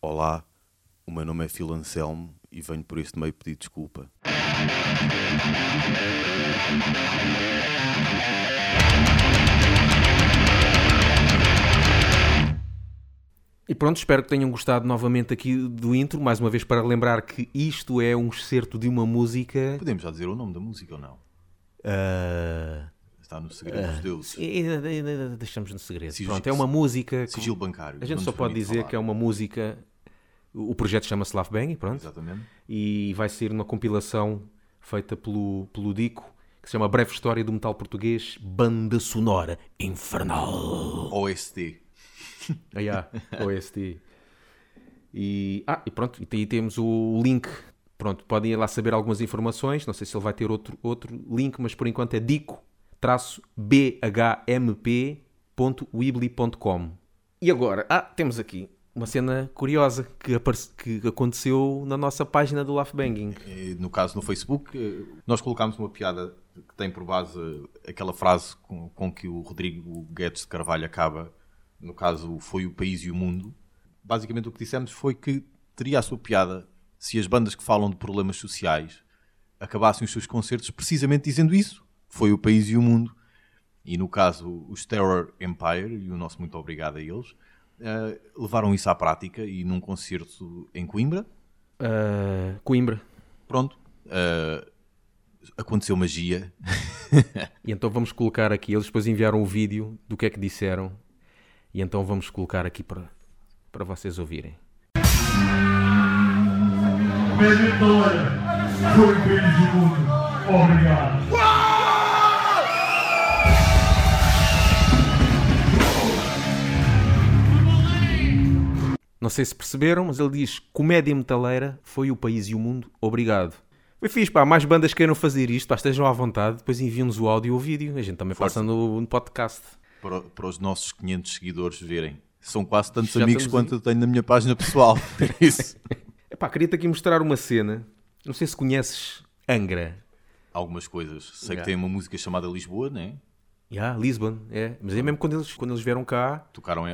Olá, o meu nome é Phil Anselmo e venho por este meio pedir desculpa. E pronto, espero que tenham gostado novamente aqui do intro, mais uma vez para lembrar que isto é um excerto de uma música. Podemos já dizer o nome da música ou não? ah, Está no segredo dos deuses. e- e- deixamos no segredo. Sigilo- Pronto, é uma música. que- Sigilo bancário. a gente só pode dizer falar. que é uma música. O projeto chama-se Love Bang, pronto. Exatamente. E vai ser uma compilação feita pelo, pelo Dico, que se chama Breve História do Metal Português, Banda Sonora Infernal. OST. Ah, yeah, OST. E, ah, e pronto, e aí temos o link. Pronto, podem ir lá saber algumas informações. Não sei se ele vai ter outro, outro link, mas por enquanto é dico-bhmp.weebly.com. E agora, ah, temos aqui uma cena curiosa que, que aconteceu na nossa página do Laugh Banging. No caso, no Facebook, eh, nós colocámos uma piada que tem por base aquela frase com, com que o Rodrigo Guedes de Carvalho acaba. No caso, foi o país e o mundo. Basicamente, o que dissemos foi que teria a sua piada se as bandas que falam de problemas sociais acabassem os seus concertos precisamente dizendo isso. Foi o país e o mundo. E no caso, os Terror Empire, e o nosso muito obrigado a eles, eh, levaram isso à prática e num concerto em Coimbra, Ah, Coimbra. pronto, eh, aconteceu magia. E então vamos colocar aqui, eles depois enviaram o vídeo do que é que disseram. E então vamos colocar aqui para, para vocês ouvirem. Vitória foi o país do mundo. Obrigado. Não sei se perceberam, mas ele diz comédia metaleira foi o país e o mundo, obrigado. Foi fixe, pá, mais bandas queiram fazer isto, pá, estejam à vontade, depois enviam-nos o áudio e o vídeo, a gente também Força. passa no, no podcast. para, para os nossos 500 seguidores verem. São quase tantos Já amigos quanto eu tenho na minha página pessoal. Isso, Epá, queria-te aqui mostrar uma cena, não sei se conheces Angra. algumas coisas. Sei Yeah. que tem uma música chamada Lisboa, né? Já, Lisbon, é, mas é mesmo quando eles, quando eles vieram cá, Tocaram,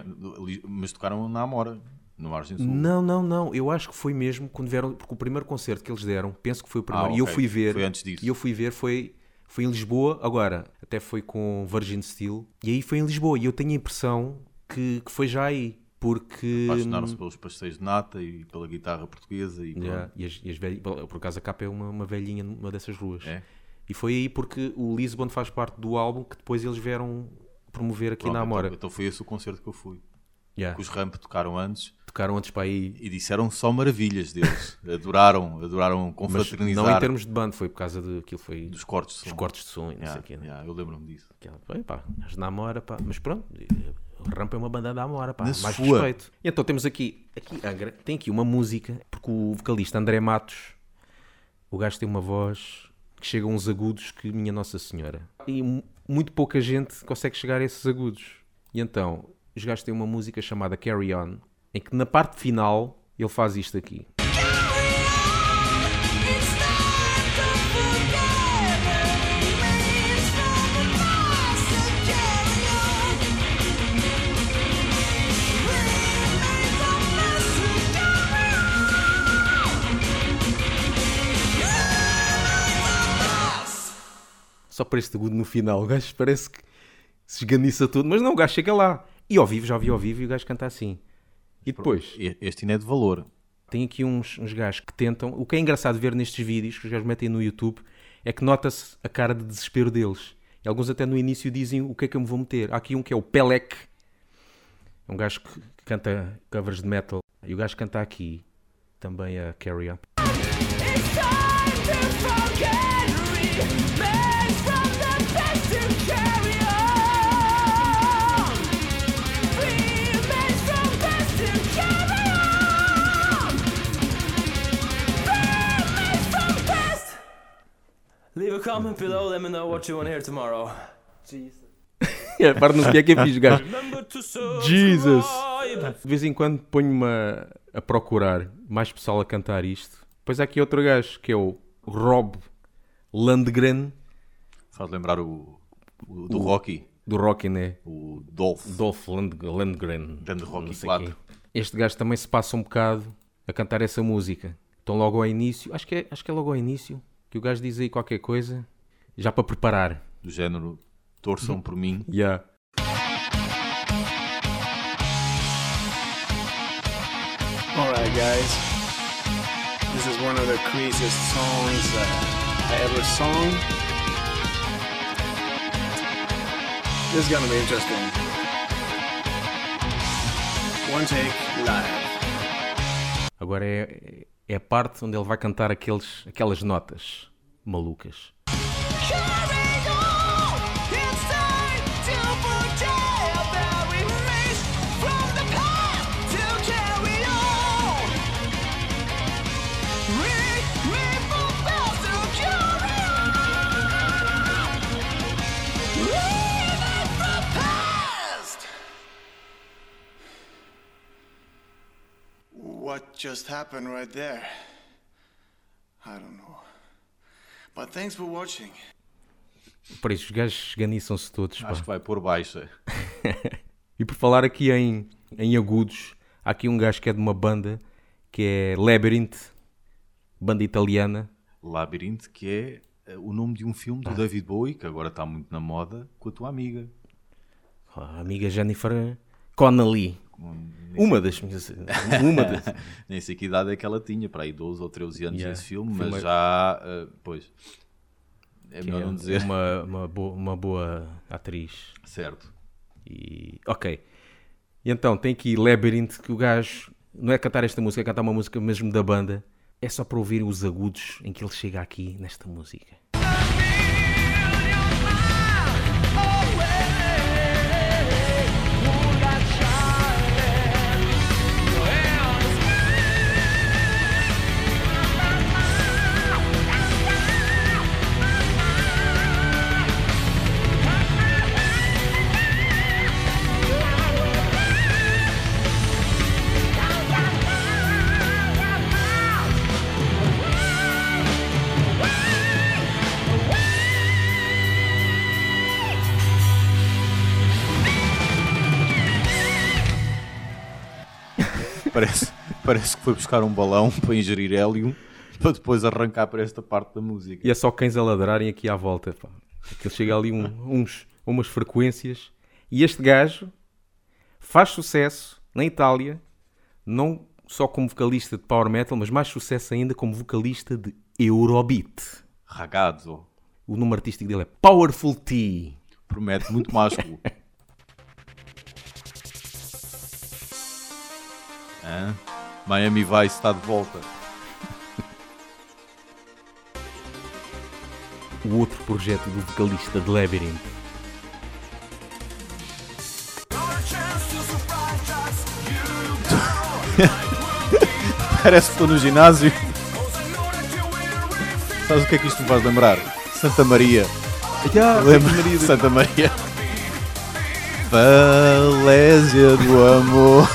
mas tocaram na Amora, no Margem Sul. Não, não, não. Eu acho que foi mesmo quando vieram. Porque o primeiro concerto que eles deram, penso que foi o primeiro. Ah, E eu fui ver. Foi antes disso. E eu fui ver, foi, foi em Lisboa. Agora, até foi com Virgin Steel. E aí foi em Lisboa. E eu tenho a impressão que, que foi já aí. Porque. Apaixonaram-se pelos pastéis de nata e pela guitarra portuguesa. E Yeah, e as, e as Por acaso a capa é uma, uma velhinha numa dessas ruas. É? E foi aí porque o Lisbon faz parte do álbum que depois eles vieram promover aqui Pronto, na Amora. Então, então foi esse o concerto que eu fui. Yeah. Que os Ramp tocaram antes Tocaram antes para aí. e disseram só maravilhas deles. adoraram, adoraram Mas confraternizar não em termos de banda, foi por causa de aquilo foi dos cortes de som. dos cortes de som e não Yeah, sei o quê. né? yeah, eu lembro-me disso. Aquela, pá, as da Amora, pá. Mas pronto, o Rampa é uma banda da Amora, pá. Na mais sua. respeito. E então temos aqui, aqui Angra, tem aqui uma música, porque o vocalista André Matos, o gajo tem uma voz que chega a uns agudos que minha Nossa Senhora. E mu- muito pouca gente consegue chegar a esses agudos. E então, os gajos têm uma música chamada Carry On, em que na parte final ele faz isto aqui. Só para este agudo no final, o gajo parece que se esganiça tudo, mas não, o gajo chega lá. E ao vivo, já ouvi ao vivo e o gajo canta assim. E depois, Este ainda é de valor. tem aqui uns, uns gajos que tentam. O que é engraçado ver nestes vídeos que os gajos metem no YouTube é que nota-se a cara de desespero deles. E alguns até no início dizem o que é que eu me vou meter. Há aqui um que é o Pelec, é um gajo que, canta covers de metal. E o gajo canta aqui também a Carry On. Leave a comment below, let me know what you want to hear tomorrow. É, para não sei o que é que é fixe, gajo. Jesus! De vez em quando ponho-me a, a procurar mais pessoal a cantar isto. Depois há aqui outro gajo que é o Rob Landgren, Faz lembrar o, o do Rocky, do Rocky, né? o Dolph. Dolph Land- Landgren. Grande Rocky não sei quatro. quem. este gajo também se passa um bocado a cantar essa música. Então logo ao início, acho que é, acho que é logo ao início, que o gajo diz aí qualquer coisa, já para preparar. Do género, torçam por mim. Yeah. Alright, guys. This is one of the craziest songs I ever sung. This is gonna be interesting. One take live. Agora é, é a parte onde ele vai cantar aqueles, aquelas notas malucas. What just happened right there? I don't know. But thanks for watching. Por isso, os gajos esganiçam-se todos. pá. Acho que vai pôr baixa. E por falar aqui em, em agudos, há aqui um gajo que é de uma banda que é Labyrinth, banda italiana. Labyrinth, que é eh, o nome de um filme do David Bowie, que agora está muito na moda, com a tua amiga. A amiga Jennifer Connelly. Uma das minhas. Uma das. Nem sei que idade é que ela tinha, para aí 12 ou 13 anos Yeah. nesse filme, mas filme é- já, eh, pois, é que melhor é não dizer. Uma, uma, boa, uma boa atriz. Certo. E, ok. E então, tem aqui Labyrinth, que o gajo não é cantar esta música, é cantar uma música mesmo da banda. É só para ouvir os agudos em que ele chega aqui nesta música. Parece, parece que foi buscar um balão para ingerir hélio para depois arrancar para esta parte da música. E é só cães a ladrarem aqui à volta. Pá. Aquilo chega ali um- uns, umas frequências. E este gajo faz sucesso na Itália, não só como vocalista de power metal, mas mais sucesso ainda como vocalista de Eurobeat. Ragazzo. O nome artístico dele é Powerful T. Promete muito másculo. Hã? Miami Vice está de volta. O outro projeto do vocalista de Labyrinth. Parece que estou no ginásio. Sabes o que é que isto me faz lembrar? Santa Maria. Lembra de Santa Maria? Falésia do amor.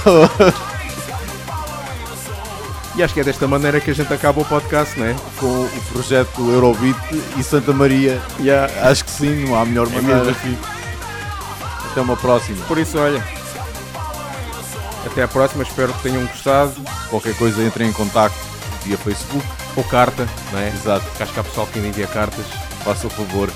E acho que é desta maneira que a gente acaba o podcast, não é? Com o projeto Eurobeat e Santa Maria. Acho que sim, não há melhor maneira. mesmo assim. Até uma próxima. Por isso, olha. Até à próxima, espero que tenham gostado. Qualquer coisa entrem em contacto via Facebook. Ou carta, não é? Exato. Porque acho que há pessoal que ainda envia cartas. Faça o favor.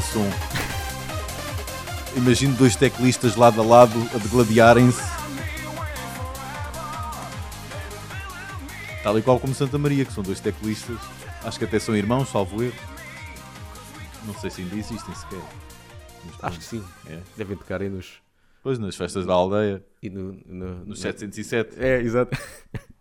Som. Imagino dois teclistas lado a lado a degladiarem-se. Tal e qual como Santa Maria, que são dois teclistas. Acho que até são irmãos, salvo erro. Não sei se ainda existem sequer. Mas Acho que sim. É. Devem tocar aí nos. Pois, nas festas da aldeia, E no, no, nos no- 707. É, exato.